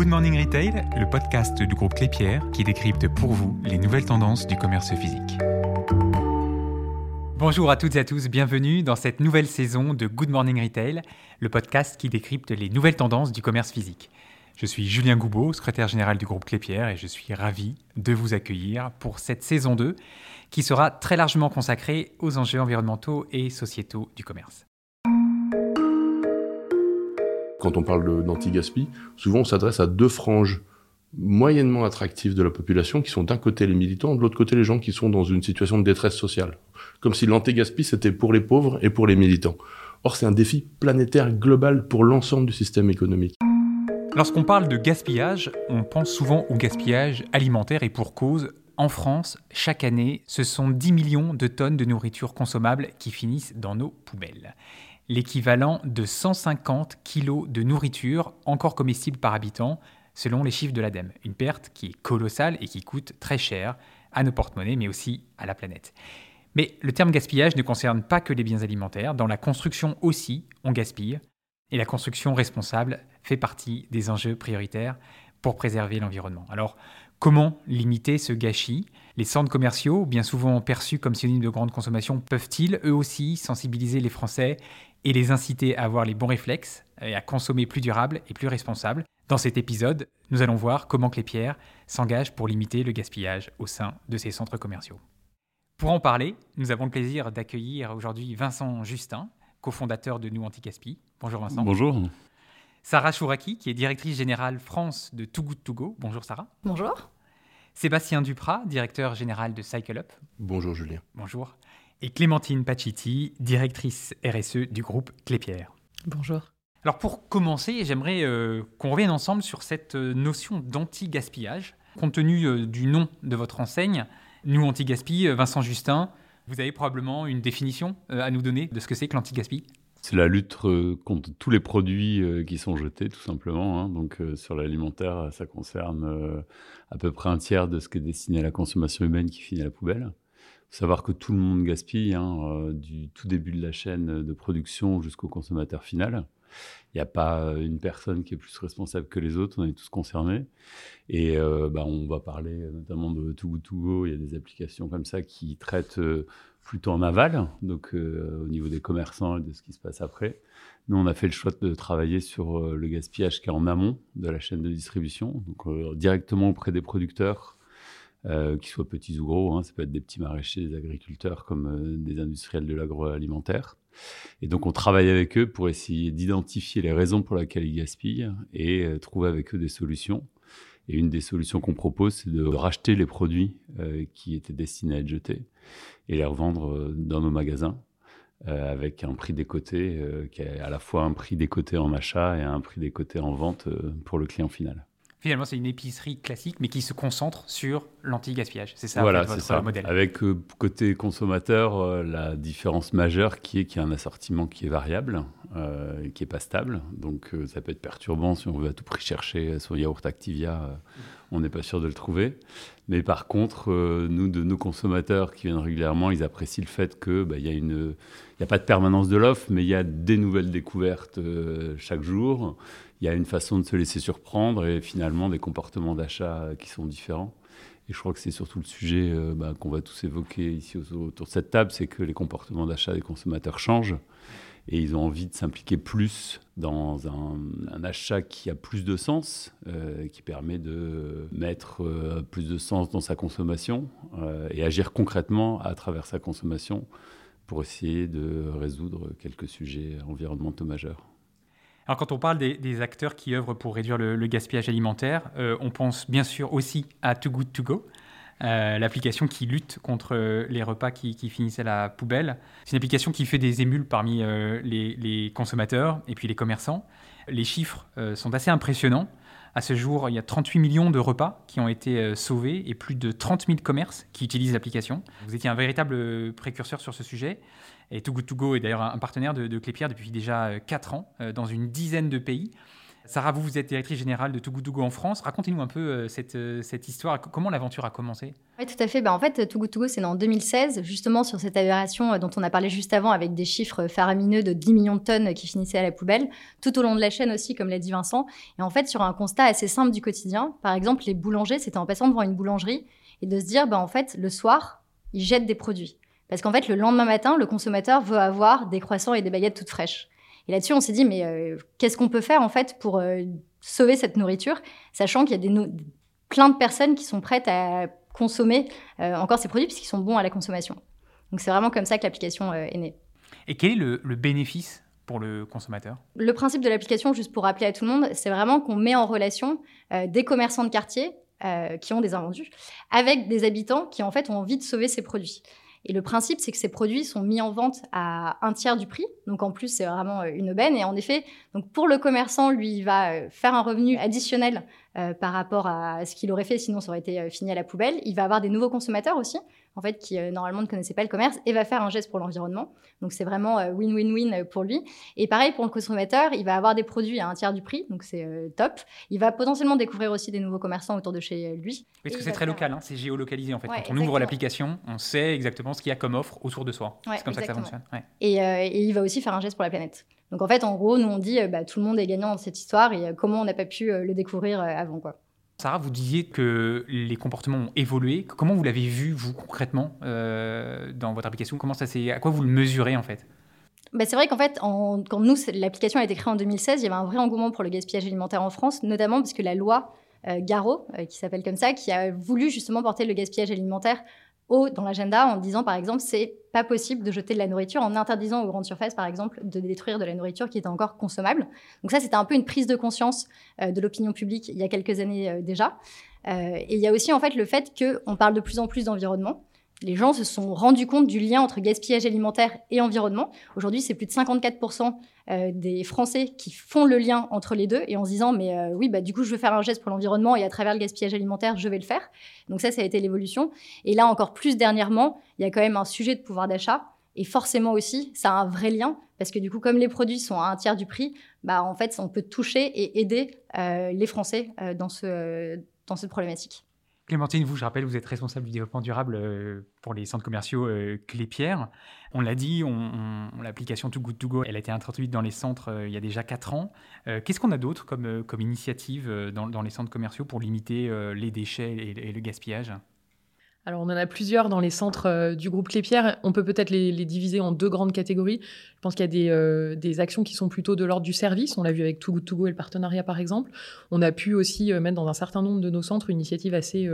Good Morning Retail, le podcast du groupe Clépierre qui décrypte pour vous les nouvelles tendances du commerce physique. Bonjour à toutes et à tous, bienvenue dans cette nouvelle saison de Good Morning Retail, le podcast qui décrypte les nouvelles tendances du commerce physique. Je suis Julien Goubeau, secrétaire général du groupe Clépierre, et je suis ravi de vous accueillir pour cette saison 2 qui sera très largement consacrée aux enjeux environnementaux et sociétaux du commerce. Quand on parle d'anti-gaspi, souvent on s'adresse à deux franges moyennement attractives de la population, qui sont d'un côté les militants, de l'autre côté les gens qui sont dans une situation de détresse sociale. Comme si l'anti-gaspi c'était pour les pauvres et pour les militants. Or c'est un défi planétaire global pour l'ensemble du système économique. Lorsqu'on parle de gaspillage, on pense souvent au gaspillage alimentaire et pour cause, en France, chaque année, ce sont 10 millions de tonnes de nourriture consommable qui finissent dans nos poubelles l'équivalent de 150 kg de nourriture encore comestible par habitant, selon les chiffres de l'ADEME. Une perte qui est colossale et qui coûte très cher à nos porte-monnaies, mais aussi à la planète. Mais le terme gaspillage ne concerne pas que les biens alimentaires. Dans la construction aussi, on gaspille. Et la construction responsable fait partie des enjeux prioritaires pour préserver l'environnement. Alors, comment limiter ce gâchis? Les centres commerciaux, bien souvent perçus comme synonymes de grande consommation, peuvent-ils eux aussi sensibiliser les Français et les inciter à avoir les bons réflexes et à consommer plus durable et plus responsable. Dans cet épisode, nous allons voir comment Clépierre s'engage pour limiter le gaspillage au sein de ses centres commerciaux. Pour en parler, nous avons le plaisir d'accueillir aujourd'hui Vincent Justin, cofondateur de Nous Anti-Gaspi. Bonjour Vincent. Bonjour. Sarah Chouraki, qui est directrice générale France de Too Good To Go. Bonjour Sarah. Bonjour. Sébastien Duprat, directeur général de Cycle Up. Bonjour Julien. Bonjour et Clémentine Pachiti, directrice RSE du groupe Clépierre. Bonjour. Alors pour commencer, j'aimerais euh, qu'on revienne ensemble sur cette euh, notion d'anti-gaspillage. Compte tenu euh, du nom de votre enseigne, Nous Anti-Gaspi, Vincent Justin, vous avez probablement une définition à nous donner de ce que c'est que l'anti-gaspi c'est la lutte contre tous les produits qui sont jetés, tout simplement. Hein. Donc, sur l'alimentaire, ça concerne à peu près un tiers de ce qui est destiné à la consommation humaine qui finit à la poubelle savoir que tout le monde gaspille, hein, euh, du tout début de la chaîne de production jusqu'au consommateur final. Il n'y a pas une personne qui est plus responsable que les autres, on est tous concernés. Et euh, bah, on va parler notamment de Too Good To il y a des applications comme ça qui traitent euh, plutôt en aval, donc au niveau des commerçants et de ce qui se passe après. Nous, on a fait le choix de travailler sur le gaspillage qui est en amont de la chaîne de distribution, donc directement auprès des producteurs, euh, qu'ils soient petits ou gros. Hein, ça peut être des petits maraîchers, des agriculteurs comme euh, des industriels de l'agroalimentaire. Et donc, on travaille avec eux pour essayer d'identifier les raisons pour lesquelles ils gaspillent et euh, trouver avec eux des solutions. Et une des solutions qu'on propose, c'est de racheter les produits qui étaient destinés à être jetés et les revendre dans nos magasins avec un prix décoté qui est à la fois un prix décoté en achat et un prix décoté en vente pour le client final. Finalement, c'est une épicerie classique, mais qui se concentre sur l'anti-gaspillage. C'est ça, voilà, votre ça. modèle. Avec euh, côté consommateur, euh, la différence majeure qui est qu'il y a un assortiment qui est variable, euh, qui est pas stable. Donc, ça peut être perturbant si on veut à tout prix chercher son yaourt Activia. on n'est pas sûr de le trouver. Mais par contre, nous, de nos consommateurs qui viennent régulièrement, ils apprécient le fait qu'il bah, y a une, il n'y a pas de permanence de l'offre, mais il y a des nouvelles découvertes chaque jour il y a une façon de se laisser surprendre et finalement des comportements d'achat qui sont différents. Et je crois que c'est surtout le sujet euh, bah, qu'on va tous évoquer ici autour de cette table, c'est que les comportements d'achat des consommateurs changent et ils ont envie de s'impliquer plus dans un, achat qui a plus de sens, euh, qui permet de mettre euh, plus de sens dans sa consommation et agir concrètement à travers sa consommation pour essayer de résoudre quelques sujets environnementaux majeurs. Alors quand on parle des, acteurs qui œuvrent pour réduire le, gaspillage alimentaire, euh, on pense bien sûr aussi à Too Good To Go, euh, l'application qui lutte contre les repas qui, finissent à la poubelle. C'est une application qui fait des émules parmi euh, les, consommateurs et puis les commerçants. Les chiffres sont assez impressionnants. À ce jour, il y a 38 millions de repas qui ont été sauvés et plus de 30 000 commerces qui utilisent l'application. Vous étiez un véritable précurseur sur ce sujet. Et Too Good To Go est d'ailleurs un partenaire de, de Clépierre depuis déjà 4 euh, ans euh, dans une dizaine de pays. Sarah, vous, êtes directrice générale de Too Good To Go en France. Racontez-nous un peu euh, cette, euh, cette histoire. Comment l'aventure a commencé? Oui, tout à fait. Ben, en fait, Too Good To Go, c'est en 2016, justement sur cette aberration euh, dont on a parlé juste avant, avec des chiffres faramineux de 10 millions de tonnes qui finissaient à la poubelle, tout au long de la chaîne aussi, comme l'a dit Vincent. Et en fait, sur un constat assez simple du quotidien, par exemple, les boulangers, c'était en passant devant une boulangerie et de se dire, ben, en fait, le soir, ils jettent des produits. Parce qu'en fait, le lendemain matin, le consommateur veut avoir des croissants et des baguettes toutes fraîches. Et là-dessus, on s'est dit, mais qu'est-ce qu'on peut faire en fait pour sauver cette nourriture, sachant qu'il y a des plein de personnes qui sont prêtes à consommer euh, encore ces produits puisqu'ils sont bons à la consommation. Donc c'est vraiment comme ça que l'application euh, est née. Et quel est le, bénéfice pour le consommateur? Le principe de l'application, juste pour rappeler à tout le monde, c'est vraiment qu'on met en relation euh, des commerçants de quartier qui ont des invendus avec des habitants qui en fait ont envie de sauver ces produits. Et le principe, c'est que ces produits sont mis en vente à un tiers du prix. Donc en plus, c'est vraiment euh, une aubaine. Et en effet, donc pour le commerçant, lui, il va euh, faire un revenu additionnel euh, par rapport à ce qu'il aurait fait, sinon ça aurait été fini à la poubelle. Il va avoir des nouveaux consommateurs aussi en fait, qui euh, normalement ne connaissait pas le commerce et va faire un geste pour l'environnement. Donc c'est vraiment euh, win-win-win euh, pour lui. Et pareil pour le consommateur, il va avoir des produits à un tiers du prix, donc c'est top. Il va potentiellement découvrir aussi des nouveaux commerçants autour de chez lui. Parce que c'est très local, hein, c'est géolocalisé en fait. Quand on ouvre l'application, on sait exactement ce qu'il y a comme offre autour de soi. c'est comme ça que ça fonctionne. Et, il va aussi faire un geste pour la planète. Donc en fait, en gros, nous on dit bah, tout le monde est gagnant dans cette histoire et comment on n'a pas pu le découvrir avant quoi. Sarah, vous disiez que les comportements ont évolué. Comment vous l'avez vu, vous, concrètement, euh, dans votre application? Comment ça À quoi vous le mesurez, en fait? Bah, c'est vrai qu'en fait, quand nous, l'application a été créée en 2016, il y avait un vrai engouement pour le gaspillage alimentaire en France, notamment parce que la loi euh, Garo, euh, qui s'appelle comme ça, qui a voulu justement porter le gaspillage alimentaire dans l'agenda en disant par exemple c'est pas possible de jeter de la nourriture en interdisant aux grandes surfaces par exemple de détruire de la nourriture qui était encore consommable. Donc ça c'était un peu une prise de conscience euh, de l'opinion publique il y a quelques années euh, déjà. Euh, et il y a aussi en fait le fait qu'on parle de plus en plus d'environnement les gens se sont rendus compte du lien entre gaspillage alimentaire et environnement. Aujourd'hui, c'est plus de 54% euh, des Français qui font le lien entre les deux et en se disant mais euh, oui bah du coup je veux faire un geste pour l'environnement et à travers le gaspillage alimentaire je vais le faire. Donc ça ça a été l'évolution et là encore plus dernièrement il y a quand même un sujet de pouvoir d'achat et forcément aussi ça a un vrai lien parce que du coup comme les produits sont à un tiers du prix bah en fait on peut toucher et aider euh, les Français dans ce dans cette problématique. Clémentine, vous, je rappelle, vous êtes responsable du développement durable euh, pour les centres commerciaux euh, Clépierre. On l'a dit, on, l'application Too Good To Go, elle a été introduite dans les centres euh, il y a déjà 4 ans. Qu'est-ce qu'on a d'autre comme, comme initiative dans, les centres commerciaux pour limiter les déchets et le gaspillage? Alors, on en a plusieurs dans les centres du groupe Clépierre. On peut peut-être les, diviser en deux grandes catégories. Je pense qu'il y a des, euh, des, actions qui sont plutôt de l'ordre du service. On l'a vu avec Too et le partenariat, par exemple. On a pu aussi euh, mettre dans un certain nombre de nos centres une initiative assez,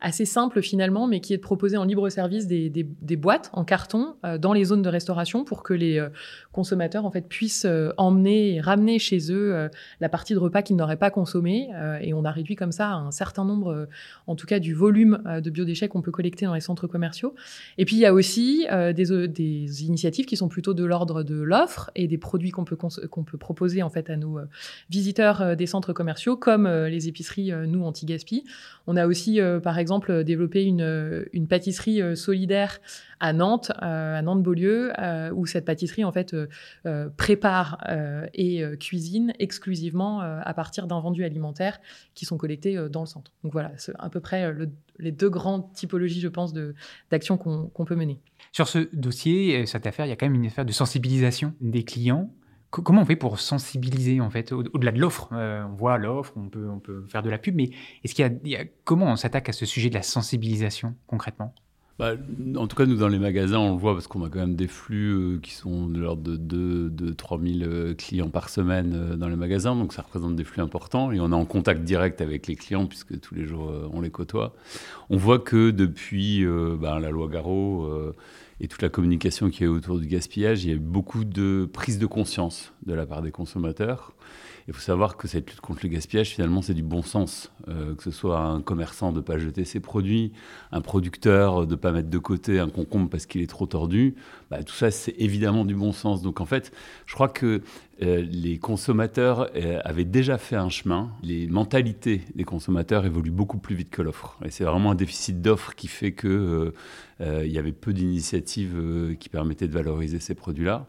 assez simple, finalement, mais qui est de proposer en libre service des, boîtes en carton dans les zones de restauration pour que les consommateurs, en fait, puissent emmener et ramener chez eux la partie de repas qu'ils n'auraient pas consommé. et on a réduit comme ça un certain nombre, en tout cas, du volume de biodéchets qu'on peut collecter dans les centres commerciaux. Et puis il y a aussi euh, euh, des, initiatives qui sont plutôt de l'ordre de l'offre et des produits qu'on peut, qu'on peut proposer en fait à nos euh, visiteurs des centres commerciaux, comme les épiceries nous anti-gaspi. On a aussi par exemple développé une, une pâtisserie solidaire à Nantes, à Nantes-Beaulieu, où cette pâtisserie en fait prépare et cuisine exclusivement à partir d'invendus alimentaires qui sont collectés dans le centre. Donc voilà, c'est à peu près le, les deux grandes typologies, je pense, d'actions qu'on peut mener. Sur ce dossier, cette affaire, il y a quand même une affaire de sensibilisation des clients. comment on fait pour sensibiliser, en fait, au-delà de l'offre? Euh, On voit l'offre, on peut, on peut faire de la pub, mais est-ce qu'il y, a, comment on s'attaque à ce sujet de la sensibilisation concrètement? Bah, en tout cas, nous, dans les magasins, on le voit parce qu'on a quand même des flux euh, qui sont de l'ordre de 2 de 3 000 clients par semaine euh, dans les magasins. Donc, ça représente des flux importants. Et on est en contact direct avec les clients puisque tous les jours, euh, on les côtoie. On voit que depuis bah, la loi Garot et toute la communication qui est autour du gaspillage, il y a eu beaucoup de prise de conscience de la part des consommateurs. Il faut savoir que cette lutte contre le gaspillage, finalement, c'est du bon sens. Euh, que ce soit un commerçant de ne pas jeter ses produits, un producteur de ne pas mettre de côté un concombre parce qu'il est trop tordu, bah, tout ça, c'est évidemment du bon sens. Donc en fait, je crois que euh, les consommateurs euh, avaient déjà fait un chemin. Les mentalités des consommateurs évoluent beaucoup plus vite que l'offre. Et c'est vraiment un déficit d'offre qui fait qu'il il y avait peu d'initiatives qui permettaient de valoriser ces produits-là.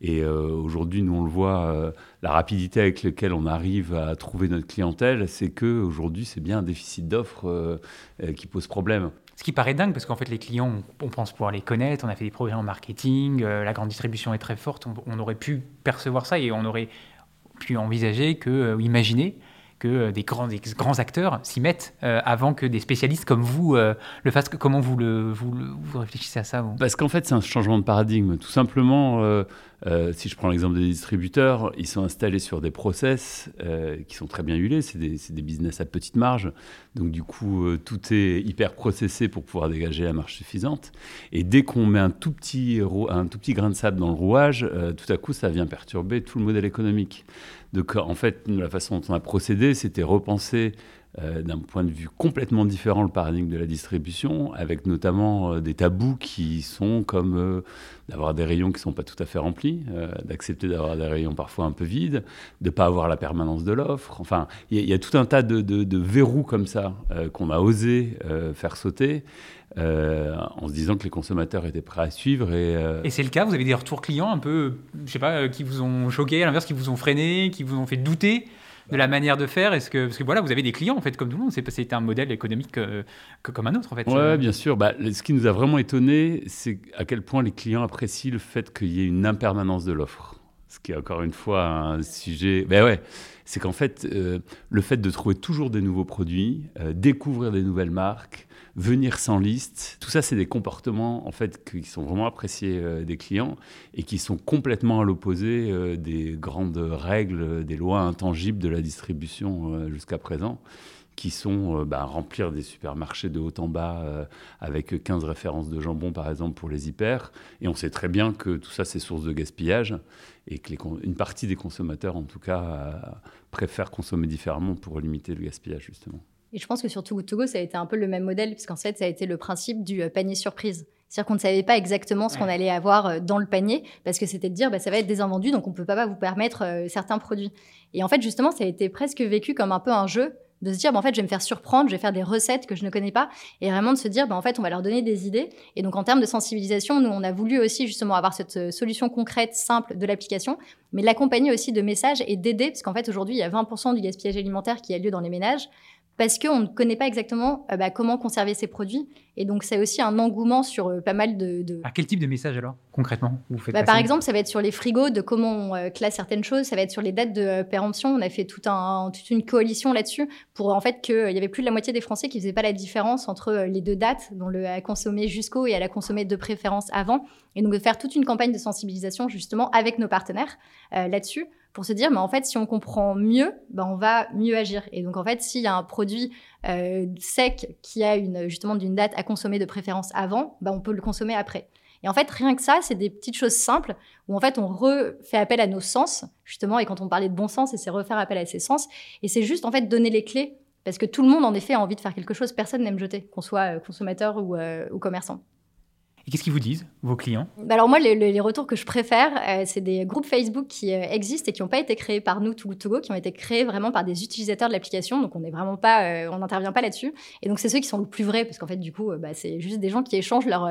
Et aujourd'hui, nous, on le voit, la rapidité avec laquelle on arrive à trouver notre clientèle, c'est qu'aujourd'hui, c'est bien un déficit d'offres qui pose problème. Ce qui paraît dingue, parce qu'en fait, les clients, on, pense pouvoir les connaître, on a fait des programmes en marketing, la grande distribution est très forte, on, aurait pu percevoir ça et on aurait pu envisager que, imaginer que euh, des grands, grands acteurs s'y mettent euh, avant que des spécialistes comme vous euh, le fassent. Comment vous, le, vous, réfléchissez à ça Parce qu'en fait, c'est un changement de paradigme. Tout simplement, si je prends l'exemple des distributeurs, ils sont installés sur des process qui sont très bien huilés. C'est des, des, business à petite marge. Donc, du coup, tout est hyper processé pour pouvoir dégager la marge suffisante. Et dès qu'on met un tout, petit, un tout petit grain de sable dans le rouage, tout à coup, ça vient perturber tout le modèle économique. Donc en fait, la façon dont on a procédé, c'était repenser euh, d'un point de vue complètement différent le paradigme de la distribution, avec notamment euh, des tabous qui sont comme euh, d'avoir des rayons qui ne sont pas tout à fait remplis, d'accepter d'avoir des rayons parfois un peu vides, de ne pas avoir la permanence de l'offre. Enfin, il y, a tout un tas de, verrous comme ça qu'on a osé faire sauter. en se disant que les consommateurs étaient prêts à suivre. Et, et c'est le cas Vous avez des retours clients un peu, je sais pas, qui vous ont choqué, à l'inverse, qui vous ont freiné, qui vous ont fait douter? De la manière de faire Est-ce que parce que voilà, vous avez des clients en fait comme tout le monde. C'est un modèle économique euh, que, comme un autre en fait. Ouais, bien sûr. Bah, ce qui nous a vraiment étonné, c'est à quel point les clients apprécient le fait qu'il y ait une impermanence de l'offre. Ce qui est encore une fois un sujet. Ben ouais, c'est qu'en fait, euh, le fait de trouver toujours des nouveaux produits, euh, découvrir des nouvelles marques, venir sans liste. Tout ça, c'est des comportements en fait qui sont vraiment appréciés euh, des clients et qui sont complètement à l'opposé euh, des grandes règles, des lois intangibles de la distribution euh, jusqu'à présent qui sont bah, remplir des supermarchés de haut en bas avec 15 références de jambon, par exemple, pour les hyper. Et on sait très bien que tout ça, c'est source de gaspillage et que une partie des consommateurs, en tout cas, préfèrent consommer différemment pour limiter le gaspillage, justement. Et je pense que sur Too Good To Go, ça a été un peu le même modèle, puisqu'en fait, ça a été le principe du euh, panier surprise. C'est-à-dire qu'on ne savait pas exactement ce qu'on allait avoir euh, dans le panier, parce que c'était de dire, bah, ça va être des invendus, donc on ne peut pas vous permettre euh, certains produits. Et en fait, justement, ça a été presque vécu comme un peu un jeu, de se dire, bah, en fait, je vais me faire surprendre, je vais faire des recettes que je ne connais pas, et vraiment de se dire, bah, en fait, on va leur donner des idées. Et donc, en termes de sensibilisation, nous, on a voulu aussi justement avoir cette solution concrète, simple de l'application, mais l'accompagner aussi de messages et d'aider, parce qu'en fait, aujourd'hui, il y a 20% du gaspillage alimentaire qui a lieu dans les ménages parce qu'on ne connaît pas exactement euh, bah, comment conserver ces produits. Et donc, c'est aussi un engouement sur euh, pas mal de, À quel type de message alors, concrètement vous faites bah, Par exemple, ça va être sur les frigos, de comment on euh, classe certaines choses. Ça va être sur les dates de péremption. On a fait tout un, toute une coalition là-dessus pour en fait qu'il y avait plus de la moitié des Français qui ne faisaient pas la différence entre les deux dates, dont le à consommer jusqu'au et à la consommer de préférence avant. Et donc, de faire toute une campagne de sensibilisation justement avec nos partenaires là-dessus pour se dire, mais en fait, si on comprend mieux, ben, on va mieux agir. Et donc, en fait, s'il y a un produit euh, sec qui a une, justement d'une date à consommer de préférence avant, ben, on peut le consommer après. Et en fait, rien que ça, c'est des petites choses simples où en fait, on refait appel à nos sens, justement. Et quand on parlait de bon sens, c'est refaire appel à ses sens. Et c'est juste, en fait, donner les clés. Parce que tout le monde, en effet, a envie de faire quelque chose. Personne n'aime jeter, qu'on soit euh, consommateur ou, euh, ou commerçant. Et qu'est-ce qu'ils vous disent, vos clients? Bah Alors moi, les, retours que je préfère, euh, c'est des groupes Facebook qui euh, existent et qui n'ont pas été créés par nous, Too Go, qui ont été créés vraiment par des utilisateurs de l'application. Donc on n'est vraiment pas, euh, on n'intervient pas là-dessus. Et donc c'est ceux qui sont le plus vrais, parce qu'en fait du coup, bah, c'est juste des gens qui échangent leurs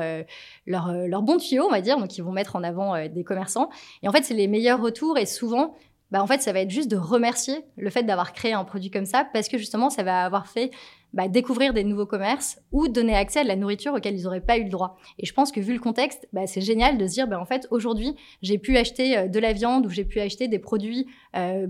leur, leur bons tuyaux, on va dire, donc qui vont mettre en avant des commerçants. Et en fait, c'est les meilleurs retours et souvent, bah, en fait, ça va être juste de remercier le fait d'avoir créé un produit comme ça, parce que justement, ça va avoir fait bah, découvrir des nouveaux commerces ou donner accès à de la nourriture auquel ils n'auraient pas eu le droit. Et je pense que vu le contexte, bah, c'est génial de se dire, bah, en fait, aujourd'hui, j'ai pu acheter euh, de la viande ou j'ai pu acheter des produits euh,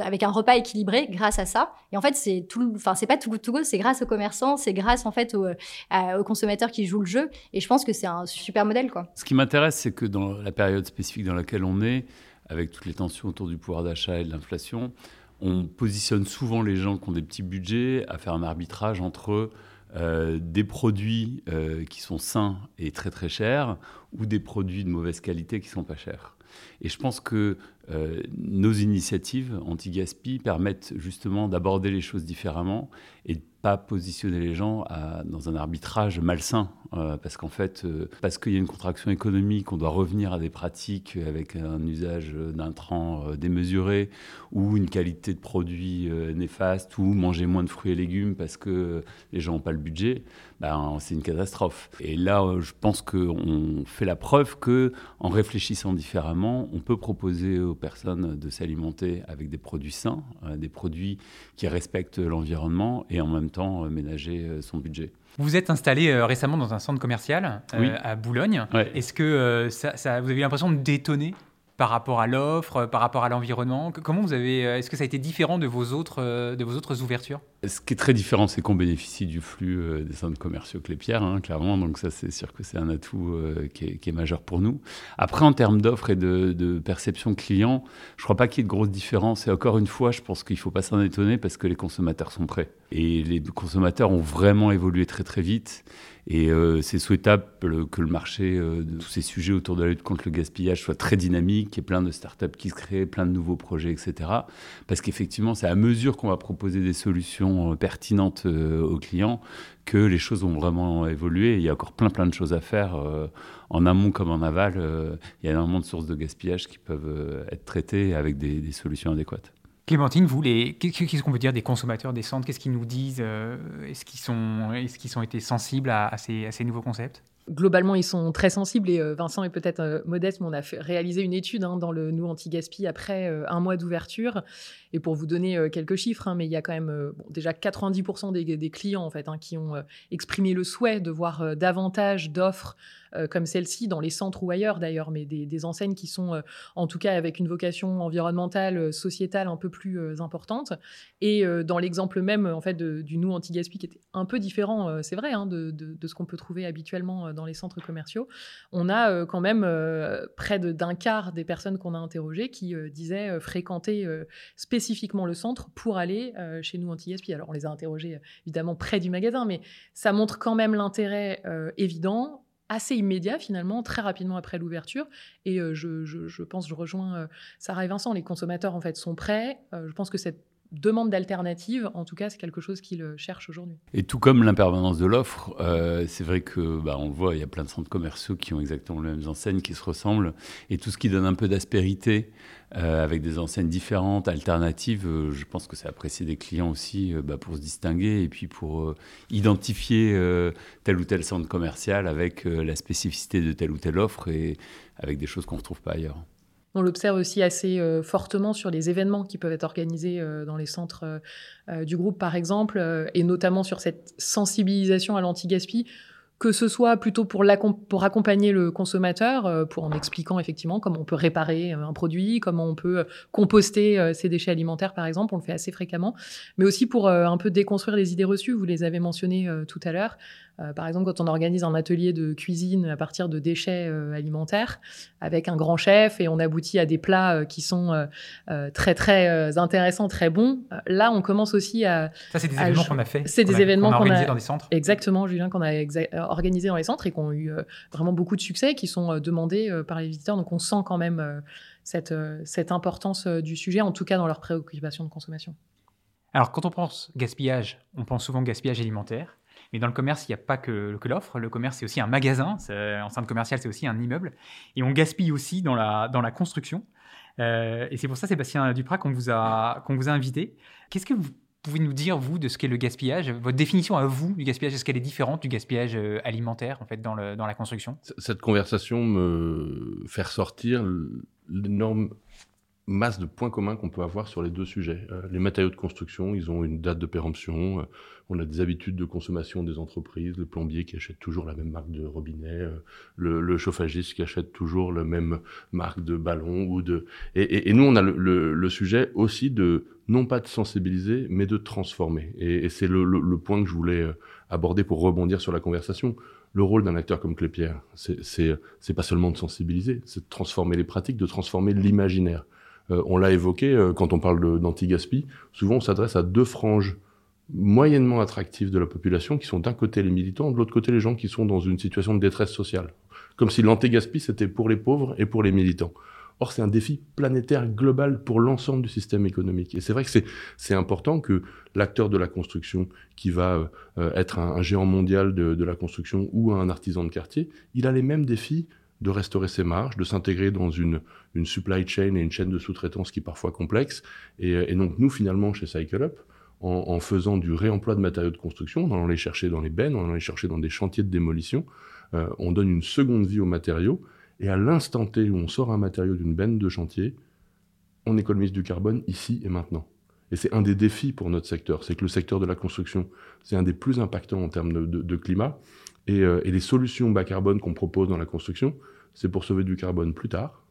avec un repas équilibré grâce à ça. Et en fait, c'est tout, enfin, c'est pas tout good to go, c'est grâce aux commerçants, c'est grâce en fait aux, aux, consommateurs qui jouent le jeu. Et je pense que c'est un super modèle, quoi. Ce qui m'intéresse, c'est que dans la période spécifique dans laquelle on est, avec toutes les tensions autour du pouvoir d'achat et de l'inflation, on positionne souvent les gens qui ont des petits budgets à faire un arbitrage entre euh, des produits euh, qui sont sains et très très chers ou des produits de mauvaise qualité qui sont pas chers. Et je pense que Euh, nos initiatives anti-gaspi permettent justement d'aborder les choses différemment et de positionner les gens dans un arbitrage malsain. Euh, parce qu'en fait, euh, parce qu'il y a une contraction économique, on doit revenir à des pratiques avec un usage d'intrants démesuré ou une qualité de produit néfaste ou manger moins de fruits et légumes parce que les gens n'ont pas le budget, ben, c'est une catastrophe. Et là, je pense qu'on fait la preuve que en réfléchissant différemment, on peut proposer aux personnes de s'alimenter avec des produits sains, euh, des produits qui respectent l'environnement et en même temps euh, ménager euh, son budget. Vous êtes installé récemment dans un centre commercial à Boulogne. Est-ce que ça, vous avez l'impression de détonner par rapport à l'offre, par rapport à l'environnement? Comment vous avez euh, Est-ce que ça a été différent de vos autres euh, de vos autres ouvertures? Ce qui est très différent, c'est qu'on bénéficie du flux euh, des centres commerciaux Clépierre, hein, clairement. Donc ça, c'est sûr que c'est un atout qui est, majeur pour nous. Après, en termes d'offres et de, perception client, je ne crois pas qu'il y ait de grosses différences. Et encore une fois, je pense qu'il ne faut pas s'en étonner parce que les consommateurs sont prêts. Et les consommateurs ont vraiment évolué très très vite. Et euh, c'est souhaitable que le marché euh, de tous ces sujets autour de la lutte contre le gaspillage soit très dynamique, qu'il y ait plein de startups qui se créent, plein de nouveaux projets, etc. Parce qu'effectivement, c'est à mesure qu'on va proposer des solutions euh, pertinentes aux clients que les choses vont vraiment évoluer. Il y a encore plein plein de choses à faire en amont comme en aval. il y a énormément de sources de gaspillage qui peuvent être traitées avec des solutions adéquates. Clémentine, vous, qu'est-ce qu'on peut dire des consommateurs des centres? Qu'est-ce qu'ils nous disent euh, Est-ce qu'ils sont, est qu'ils ont été sensibles à, ces, nouveaux concepts? Globalement, ils sont très sensibles et euh, Vincent est peut-être euh, modeste, mais on a réalisé une étude hein, dans le Nous Anti-Gaspi après un mois d'ouverture. Et pour vous donner quelques chiffres, hein, mais il y a quand même déjà 90% des, clients en fait, hein, qui ont exprimé le souhait de voir davantage d'offres euh, comme celle-ci, dans les centres ou ailleurs d'ailleurs, mais des, enseignes qui sont euh, en tout cas avec une vocation environnementale, euh, sociétale un peu plus importante. Et dans l'exemple même en fait du nous anti-gaspi qui était un peu différent, c'est vrai, hein, de, ce qu'on peut trouver habituellement dans les centres commerciaux, on a quand même près d'un quart des personnes qu'on a interrogées qui disaient fréquenter spécifiquement le centre pour aller chez nous anti-gaspi. Alors on les a interrogés évidemment près du magasin, mais ça montre quand même l'intérêt évident assez immédiat finalement, très rapidement après l'ouverture. Et euh, je, pense, je rejoins euh, Sarah et Vincent, les consommateurs en fait sont prêts. Euh, je pense que cette demande d'alternative, en tout cas, c'est quelque chose qu'ils cherchent aujourd'hui. Et tout comme l'impermanence de l'offre, c'est vrai que bah, on le voit, il y a plein de centres commerciaux qui ont exactement les mêmes enseignes, qui se ressemblent, et tout ce qui donne un peu d'aspérité euh, avec des enseignes différentes, alternatives. Euh, je pense que c'est apprécié des clients aussi euh, bah, pour se distinguer et puis pour identifier tel ou tel centre commercial avec la spécificité de telle ou telle offre et avec des choses qu'on ne retrouve pas ailleurs. On l'observe aussi assez fortement sur les événements qui peuvent être organisés dans les centres du groupe, par exemple, et notamment sur cette sensibilisation à l'anti-gaspi que ce soit plutôt pour, accompagner le consommateur, euh, en expliquant effectivement comment on peut réparer un produit, comment on peut euh, composter euh, ses déchets alimentaires, par exemple, on le fait assez fréquemment, mais aussi pour un peu déconstruire les idées reçues, vous les avez mentionnées tout à l'heure. Euh, par exemple, quand on organise un atelier de cuisine à partir de déchets euh, alimentaires avec un grand chef et on aboutit à des plats euh, qui sont très très intéressants, très bons, là on commence aussi à... Ça c'est des événements qu'on a fait. C'est des événements qu'on a, organisés dans des centres. Exactement, Julien, qu'on a organisés dans les centres et qui ont eu vraiment beaucoup de succès, qui sont demandés par les visiteurs. Donc on sent quand même cette, cette importance du sujet, en tout cas dans leurs préoccupations de consommation. Alors quand on pense gaspillage, on pense souvent gaspillage alimentaire. Mais dans le commerce, il n'y a pas que, l'offre. Le commerce, c'est aussi un magasin. En centre commercial, c'est aussi un immeuble. Et on gaspille aussi dans la, dans la construction. Euh, et c'est pour ça, Sébastien Duprat, qu'on vous, a, vous a invité. Qu'est-ce que vous pouvez nous dire, vous, de ce qu'est le gaspillage? Votre définition à vous du gaspillage, est-ce qu'elle est différente du gaspillage euh, alimentaire, en fait, dans, le, dans la construction? Cette conversation me fait ressortir l'énorme masse de points communs qu'on peut avoir sur les deux sujets. Euh, les matériaux de construction, ils ont une date de péremption. Euh, on a des habitudes de consommation des entreprises. Le plombier qui achète toujours la même marque de robinet, euh, le, chauffagiste qui achète toujours la même marque de ballon ou de. Et, nous, on a le, sujet aussi de non pas de sensibiliser, mais de transformer. Et, c'est le, point que je voulais aborder pour rebondir sur la conversation. Le rôle d'un acteur comme Clépierre, c'est pas seulement de sensibiliser, c'est de transformer les pratiques, de transformer l'imaginaire. Euh, on l'a évoqué euh, quand on parle d'anti-gaspi. Souvent, on s'adresse à deux franges moyennement attractives de la population, qui sont d'un côté les militants, de l'autre côté les gens qui sont dans une situation de détresse sociale. Comme si l'anti-gaspi, c'était pour les pauvres et pour les militants. Or, c'est un défi planétaire global pour l'ensemble du système économique. Et c'est vrai que c'est important que l'acteur de la construction, qui va euh, être un, géant mondial de, la construction ou un artisan de quartier, il a les mêmes défis de restaurer ses marges, de s'intégrer dans une, supply chain et une chaîne de sous-traitance qui est parfois complexe. Et, et donc, nous, finalement, chez CycleUp, en, faisant du réemploi de matériaux de construction, en allant les chercher dans les bennes, en allant les chercher dans des chantiers de démolition. Euh, on donne une seconde vie aux matériaux, et à l'instant T où on sort un matériau d'une benne de chantier, on économise du carbone ici et maintenant. Et c'est un des défis pour notre secteur, c'est que le secteur de la construction, c'est un des plus impactants en termes de, climat, et, euh, et les solutions bas carbone qu'on propose dans la construction, c'est pour sauver du carbone plus tard,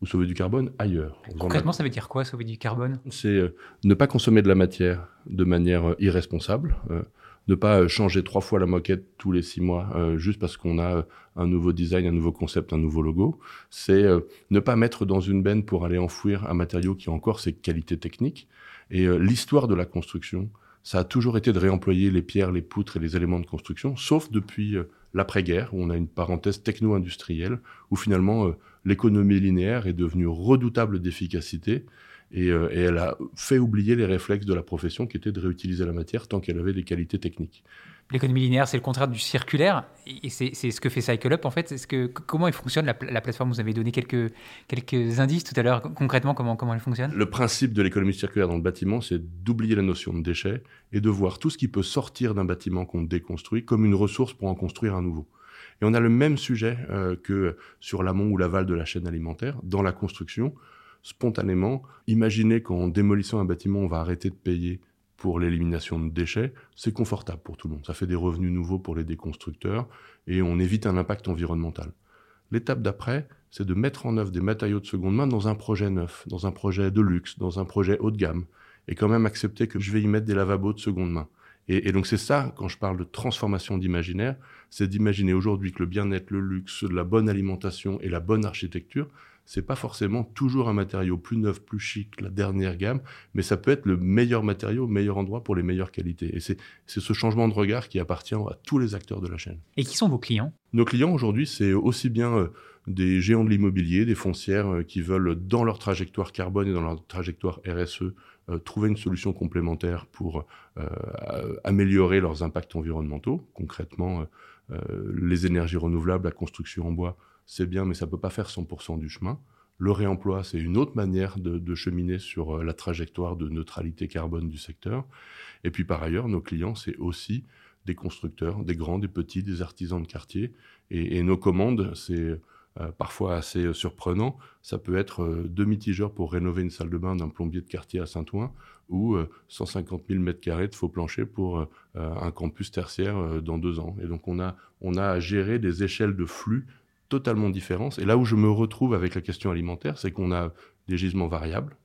ou sauver du carbone ailleurs. Concrètement, ça veut dire quoi, sauver du carbone? C'est euh, ne pas consommer de la matière de manière euh, irresponsable, euh, ne pas changer trois fois la moquette tous les six mois juste parce qu'on a un nouveau design, un nouveau concept, un nouveau logo. C'est ne pas mettre dans une benne pour aller enfouir un matériau qui a encore ses qualités techniques. Et l'histoire de la construction, ça a toujours été de réemployer les pierres, les poutres et les éléments de construction, sauf depuis l'après-guerre, où on a une parenthèse techno-industrielle, où finalement l'économie linéaire est devenue redoutable d'efficacité euh, et, elle a fait oublier les réflexes de la profession qui était de réutiliser la matière tant qu'elle avait des qualités techniques. L'économie linéaire, c'est le contraire du circulaire, et c'est ce que fait CycleUp en fait. -ce que, comment il fonctionne la, plateforme? Vous avez donné quelques, quelques indices tout à l'heure. Concrètement, comment, comment elle fonctionne? Le principe de l'économie circulaire dans le bâtiment, c'est d'oublier la notion de déchets et de voir tout ce qui peut sortir d'un bâtiment qu'on déconstruit comme une ressource pour en construire un nouveau. Et on a le même sujet euh, que sur l'amont ou l'aval de la chaîne alimentaire. Dans la construction, spontanément, imaginez qu'en démolissant un bâtiment, on va arrêter de payer pour l'élimination de déchets, c'est confortable pour tout le monde. Ça fait des revenus nouveaux pour les déconstructeurs et on évite un impact environnemental. L'étape d'après, c'est de mettre en œuvre des matériaux de seconde main dans un projet neuf, dans un projet de luxe, dans un projet haut de gamme, et quand même accepter que je vais y mettre des lavabos de seconde main. Et, donc c'est ça, quand je parle de transformation d'imaginaire, c'est d'imaginer aujourd'hui que le bien-être, le luxe, la bonne alimentation et la bonne architecture, c'est pas forcément toujours un matériau plus neuf, plus chic, la dernière gamme, mais ça peut être le meilleur matériau, le meilleur endroit pour les meilleures qualités. Et c'est ce changement de regard qui appartient à tous les acteurs de la chaîne. Et qui sont vos clients? Nos clients aujourd'hui, c'est aussi bien euh, des géants de l'immobilier, des foncières euh, qui veulent, dans leur trajectoire carbone et dans leur trajectoire RSE, euh, trouver une solution complémentaire pour euh, améliorer leurs impacts environnementaux. Concrètement, euh, les énergies renouvelables, la construction en bois, c'est bien, mais ça ne peut pas faire 100% du chemin. Le réemploi, c'est une autre manière de, cheminer sur la trajectoire de neutralité carbone du secteur. Et puis par ailleurs, nos clients, c'est aussi des constructeurs, des grands, des petits, des artisans de quartier. Et nos commandes, c'est euh, parfois assez euh, surprenant. Ça peut être euh, deux mitigeurs pour rénover une salle de bain d'un plombier de quartier à Saint-Ouen ou 150 000 mètres carrés de faux plancher pour un campus tertiaire dans deux ans. Et donc on a, on a à gérer des échelles de flux totalement différentes. Et là où je me retrouve avec la question alimentaire, c'est qu'on a des gisements variables,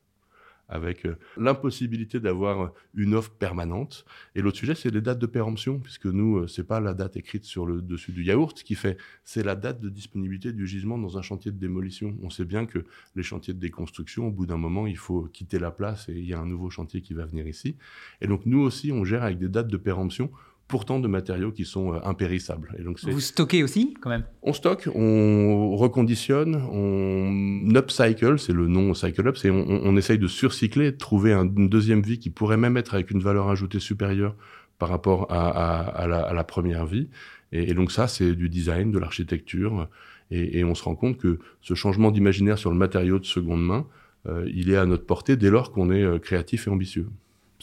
avec euh, l'impossibilité d'avoir une offre permanente. Et l'autre sujet, c'est les dates de péremption, puisque nous, euh, c'est pas la date écrite sur le dessus du yaourt qui fait, c'est la date de disponibilité du gisement dans un chantier de démolition. On sait bien que les chantiers de déconstruction, au bout d'un moment, il faut quitter la place et il y a un nouveau chantier qui va venir ici. Et donc nous aussi, on gère avec des dates de péremption pourtant de matériaux qui sont euh, impérissables. Et donc Vous stockez aussi, quand même? On stocke, on reconditionne, on upcycle, c'est le nom cycle up, c'est on, on, essaye de surcycler, de trouver une deuxième vie qui pourrait même être avec une valeur ajoutée supérieure par rapport à, à, la, à la, première vie. Et, et donc ça, c'est du design, de l'architecture. Et, et, on se rend compte que ce changement d'imaginaire sur le matériau de seconde main, euh, il est à notre portée dès lors qu'on est euh, créatif et ambitieux.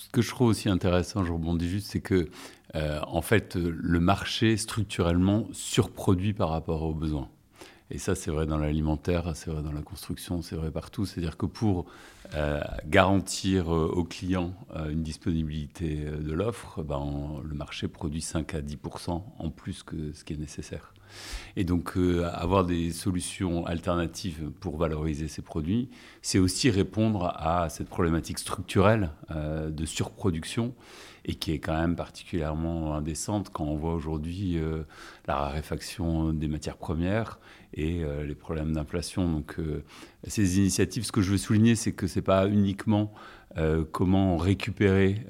Ce que je trouve aussi intéressant, je rebondis juste, c'est que euh, en fait, le marché structurellement surproduit par rapport aux besoins. Et ça, c'est vrai dans l'alimentaire, c'est vrai dans la construction, c'est vrai partout. C'est-à-dire que pour euh, garantir euh, aux clients une disponibilité de l'offre, ben, le marché produit 5 à 10% en plus que ce qui est nécessaire. Et donc, avoir des solutions alternatives pour valoriser ces produits, c'est aussi répondre à cette problématique structurelle de surproduction et qui est quand même particulièrement indécente quand on voit aujourd'hui euh, la raréfaction des matières premières et euh, les problèmes d'inflation. Donc euh, ces initiatives, ce que je veux souligner, c'est que ce n'est pas uniquement comment récupérer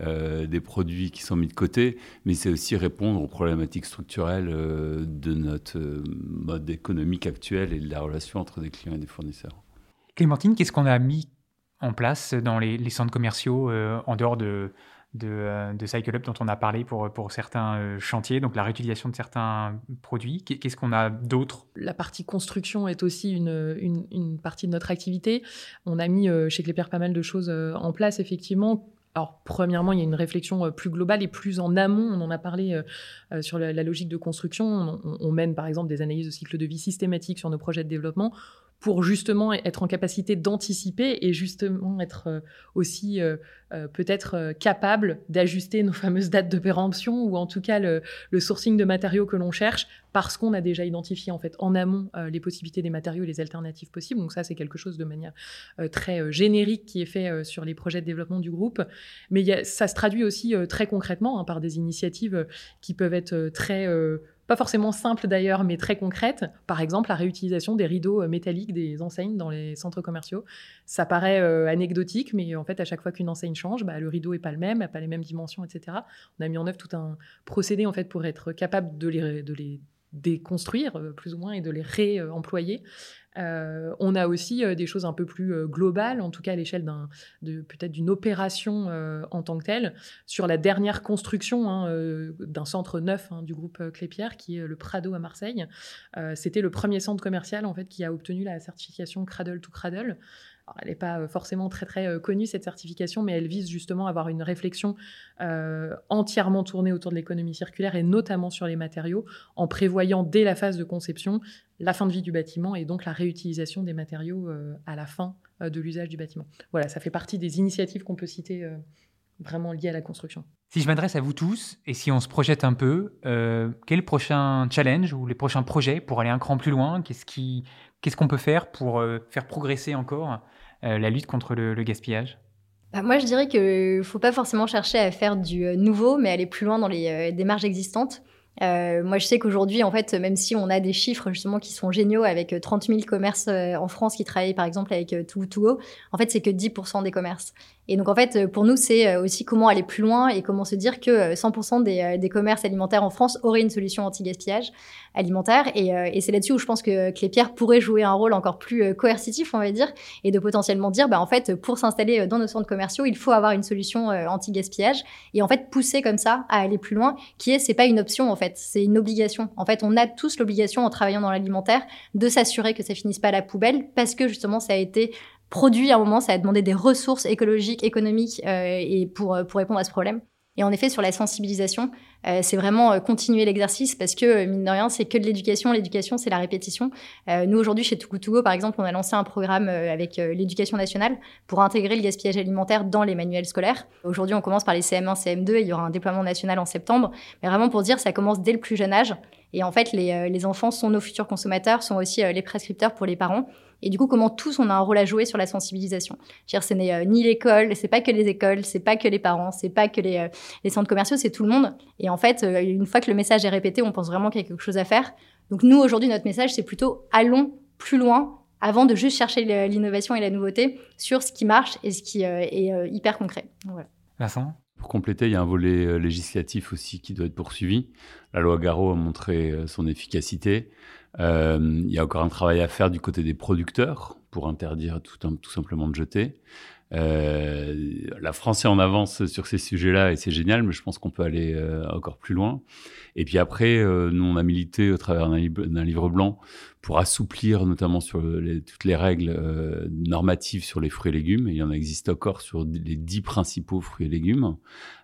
des produits qui sont mis de côté, mais c'est aussi répondre aux problématiques structurelles de notre mode économique actuel et de la relation entre des clients et des fournisseurs. Clémentine, qu'est-ce qu'on a mis en place dans les, centres commerciaux en dehors de, de, de, Cycle Up dont on a parlé pour, pour certains chantiers, donc la réutilisation de certains produits. Qu'est-ce qu'on a d'autre? La partie construction est aussi une, une, partie de notre activité. On a mis chez Clépierre pas mal de choses en place, effectivement. Alors, premièrement, il y a une réflexion plus globale et plus en amont. On en a parlé sur la, logique de construction. On, on, mène, par exemple, des analyses de cycle de vie systématiques sur nos projets de développement pour justement être en capacité d'anticiper et justement être euh, aussi euh, euh, peut-être capable d'ajuster nos fameuses dates de péremption ou en tout cas le, sourcing de matériaux que l'on cherche parce qu'on a déjà identifié en fait en amont les possibilités des matériaux et les alternatives possibles. Donc ça c'est quelque chose de manière très générique qui est fait sur les projets de développement du groupe, mais ça se traduit aussi très concrètement hein, par des initiatives qui peuvent être très pas forcément simple d'ailleurs, mais très concrète. Par exemple, la réutilisation des rideaux euh, métalliques des enseignes dans les centres commerciaux. Ça paraît euh, anecdotique, mais en fait, à chaque fois qu'une enseigne change, bah, le rideau est pas le même, n'a pas les mêmes dimensions, etc. On a mis en œuvre tout un procédé en fait pour être capable de les, de les déconstruire euh, plus ou moins et de les réemployer. Euh, on a aussi euh, des choses un peu plus globales, en tout cas à l'échelle d'un, de, peut-être d'une opération en tant que telle, sur la dernière construction hein, d'un centre neuf hein, du groupe Clépierre, qui est le Prado à Marseille. c'était le premier centre commercial en fait qui a obtenu la certification Cradle to Cradle elle n'est pas euh, forcément très très euh, connue cette certification, mais elle vise justement à avoir une réflexion euh, entièrement tournée autour de l'économie circulaire et notamment sur les matériaux, en prévoyant dès la phase de conception la fin de vie du bâtiment et donc la réutilisation des matériaux à la fin de l'usage du bâtiment. Voilà, ça fait partie des initiatives qu'on peut citer vraiment liées à la construction. Si je m'adresse à vous tous et si on se projette un peu, quel est le prochain challenge ou les prochains projets pour aller un cran plus loin? Qu'est-ce qu'on peut faire pour faire progresser encore la lutte contre le, gaspillage? Bah, moi, je dirais qu'il ne faut pas forcément chercher à faire du euh, nouveau, mais aller plus loin dans les euh, démarches existantes. Euh, moi, je sais qu'aujourd'hui, en fait, même si on a des chiffres justement qui sont géniaux avec 30 000 commerces en France qui travaillent par exemple avec Too To Go, en fait, c'est que 10% des commerces. Et donc, en fait, pour nous, c'est aussi comment aller plus loin et comment se dire que 100% des, des, commerces alimentaires en France auraient une solution anti-gaspillage alimentaire. Et, c'est là-dessus où je pense que Clépierre pourrait jouer un rôle encore plus coercitif, on va dire, et de potentiellement dire, bah, en fait, pour s'installer dans nos centres commerciaux, il faut avoir une solution anti-gaspillage et en fait pousser comme ça à aller plus loin, qui est, c'est pas une option en fait c'est une obligation. En fait, on a tous l'obligation en travaillant dans l'alimentaire de s'assurer que ça finisse pas à la poubelle parce que justement ça a été produit à un moment, ça a demandé des ressources écologiques, économiques euh, et pour, pour répondre à ce problème. Et en effet, sur la sensibilisation, euh, c'est vraiment euh, continuer l'exercice parce que, euh, mine de rien, c'est que de l'éducation. L'éducation, c'est la répétition. nous, aujourd'hui, chez Tukutugo, par exemple, on a lancé un programme avec l'éducation nationale pour intégrer le gaspillage alimentaire dans les manuels scolaires. Aujourd'hui, on commence par les CM1, CM2 et il y aura un déploiement national en septembre. Mais vraiment pour dire, ça commence dès le plus jeune âge. Et en fait, les, les enfants sont nos futurs consommateurs, sont aussi les prescripteurs pour les parents. Et du coup, comment tous on a un rôle à jouer sur la sensibilisation. Je veux dire, ce n'est euh, ni l'école, c'est pas que les écoles, c'est pas que les parents, c'est pas que les, euh, les, centres commerciaux, c'est tout le monde. Et en fait, euh, une fois que le message est répété, on pense vraiment qu'il y a quelque chose à faire. Donc nous, aujourd'hui, notre message, c'est plutôt allons plus loin avant de juste chercher l'innovation et la nouveauté sur ce qui marche et ce qui est hyper concret. Voilà. Vincent? Pour compléter, il y a un volet législatif aussi qui doit être poursuivi. La loi Garot a montré son efficacité. Euh, il y a encore un travail à faire du côté des producteurs pour interdire tout, simplement de jeter. Euh, la France est en avance sur ces sujets-là et c'est génial, mais je pense qu'on peut aller euh, encore plus loin. Et puis après, euh, nous, on a milité au travers d'un livre blanc pour assouplir notamment sur les, toutes les règles euh, normatives sur les fruits et légumes. il y en existe encore sur les dix principaux fruits et légumes,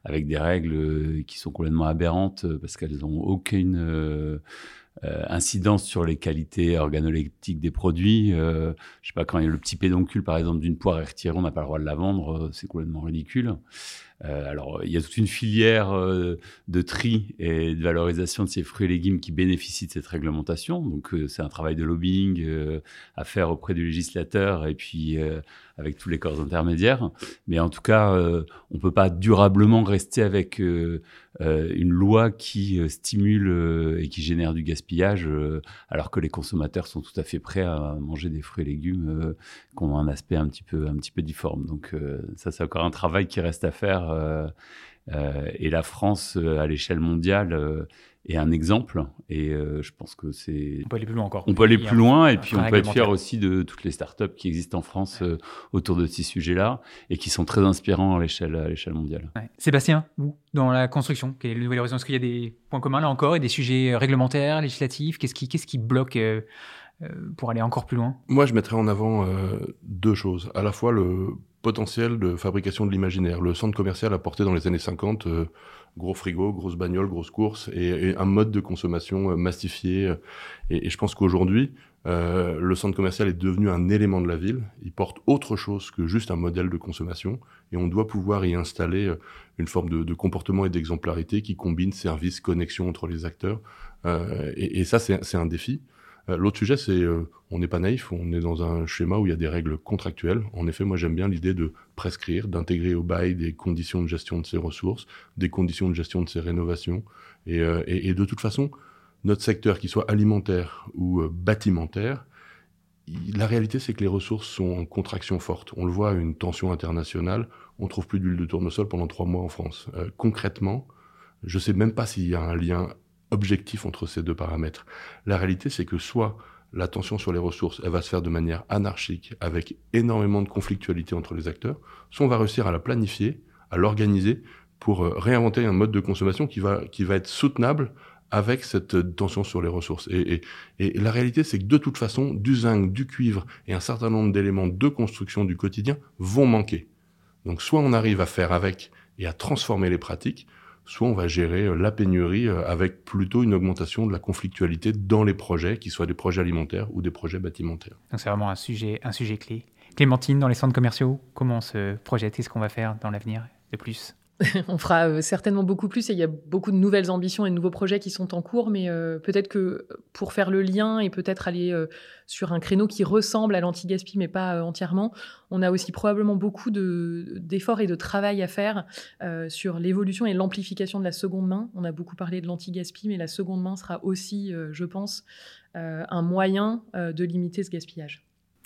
avec des règles qui sont complètement aberrantes parce qu'elles n'ont aucune euh, incidence sur les qualités organoleptiques des produits. Euh, je sais pas, quand il y a le petit pédoncule, par exemple, d'une poire est retiré, on n'a pas le droit de la vendre, euh, c'est complètement ridicule. Euh, alors, il y a toute une filière euh, de tri et de valorisation de ces fruits et légumes qui bénéficient de cette réglementation. Donc, euh, c'est un travail de lobbying à faire auprès du législateur et puis avec tous les corps intermédiaires. Mais en tout cas, on peut pas durablement rester avec une loi qui stimule et qui génère du gaspillage, alors que les consommateurs sont tout à fait prêts à manger des fruits et légumes qui ont un aspect un petit peu, un petit peu difforme. Donc, ça, c'est encore un travail qui reste à faire euh, euh, et la France, euh, à l'échelle mondiale, est un exemple. Et euh, je pense que c'est. On peut aller plus loin encore. On peut aller plus loin et puis on peut être fier aussi de toutes les startups qui existent en France euh, autour de ces sujets-là et qui sont très inspirants à l'échelle à l'échelle mondiale. Ouais. Sébastien, vous, dans la construction, quel est le nouvel horizon? Est-ce qu'il y a des points communs là encore et des sujets réglementaires, législatifs? Qu'est-ce qui, qu'est-ce qui bloque euh, pour aller encore plus loin Moi, je mettrais en avant euh, deux choses. À la fois le potentiel de fabrication de l'imaginaire. Le centre commercial a porté dans les années 50 euh, gros frigo, grosse bagnole, grosse course et, un mode de consommation euh, massifié. euh, Et, je pense qu'aujourd'hui, euh, le centre commercial est devenu un élément de la ville. Il porte autre chose que juste un modèle de consommation et on doit pouvoir y installer euh, une forme de, comportement et d'exemplarité qui combine services, connexion entre les acteurs. Euh, et, ça, c'est un défi. Euh, L'autre sujet, c'est euh, on n'est pas naïf, on est dans un schéma où il y a des règles contractuelles. En effet, moi j'aime bien l'idée de prescrire, d'intégrer au bail des conditions de gestion de ses ressources, des conditions de gestion de ses rénovations. Et, euh, et, de toute façon, notre secteur, qu'il soit alimentaire ou euh, bâtimentaire, la réalité c'est que les ressources sont en contraction forte. On le voit, une tension internationale, on trouve plus d'huile de tournesol pendant trois mois en France. Euh, concrètement, je sais même pas s'il y a un lien objectif entre ces deux paramètres. La réalité, c'est que soit la tension sur les ressources, elle va se faire de manière anarchique, avec énormément de conflictualité entre les acteurs, soit on va réussir à la planifier, à l'organiser pour euh, réinventer un mode de consommation qui va, qui va être soutenable avec cette euh, tension sur les ressources. Et, et, et la réalité, c'est que de toute façon, du zinc, du cuivre et un certain nombre d'éléments de construction du quotidien vont manquer. Donc soit on arrive à faire avec et à transformer les pratiques, soit on va gérer euh, la pénurie euh, avec plutôt une augmentation de la conflictualité dans les projets, qu'ils soient des projets alimentaires ou des projets bâtimentaires. Donc c'est vraiment un sujet, un sujet clé. Clémentine, dans les centres commerciaux, comment on se projette Qu'est-ce qu'on va faire dans l'avenir de plus? On fera euh, certainement beaucoup plus et il y a beaucoup de nouvelles ambitions et de nouveaux projets qui sont en cours, mais euh, peut-être que pour faire le lien et peut-être aller euh, sur un créneau qui ressemble à l'anti-gaspi, mais pas entièrement, on a aussi probablement beaucoup de- d'efforts et de travail à faire sur l'évolution et l'amplification de la seconde main. On a beaucoup parlé de l'anti-gaspi, mais la seconde main sera aussi, je pense, un moyen de limiter ce gaspillage.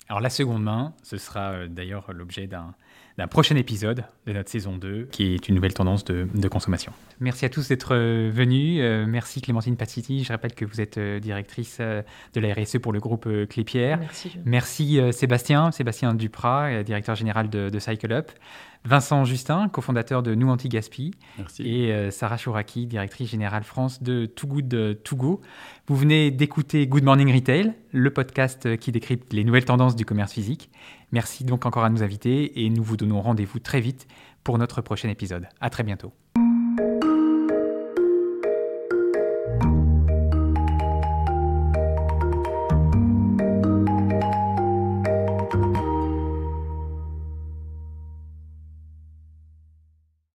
Alors la seconde main, ce sera d'ailleurs l'objet d'un d'un prochain épisode de notre saison 2, qui est une nouvelle tendance de, de consommation. Merci à tous d'être euh, venus. Euh, merci Clémentine Patiti. Je rappelle que vous êtes euh, directrice euh, de la RSE pour le groupe euh, Clépierre. Merci. Merci euh, Sébastien, Sébastien Duprat, euh, directeur général de, de Cycle Up. Vincent Justin, cofondateur de Nous Anti-Gaspi. Merci. Et euh, Sarah Chouraki, directrice générale France de Too Good To Go. Vous venez d'écouter Good Morning Retail, le podcast qui décrypte les nouvelles tendances du commerce physique. Merci donc encore à nos invités et nous vous donnons rendez-vous très vite pour notre prochain épisode. À très bientôt.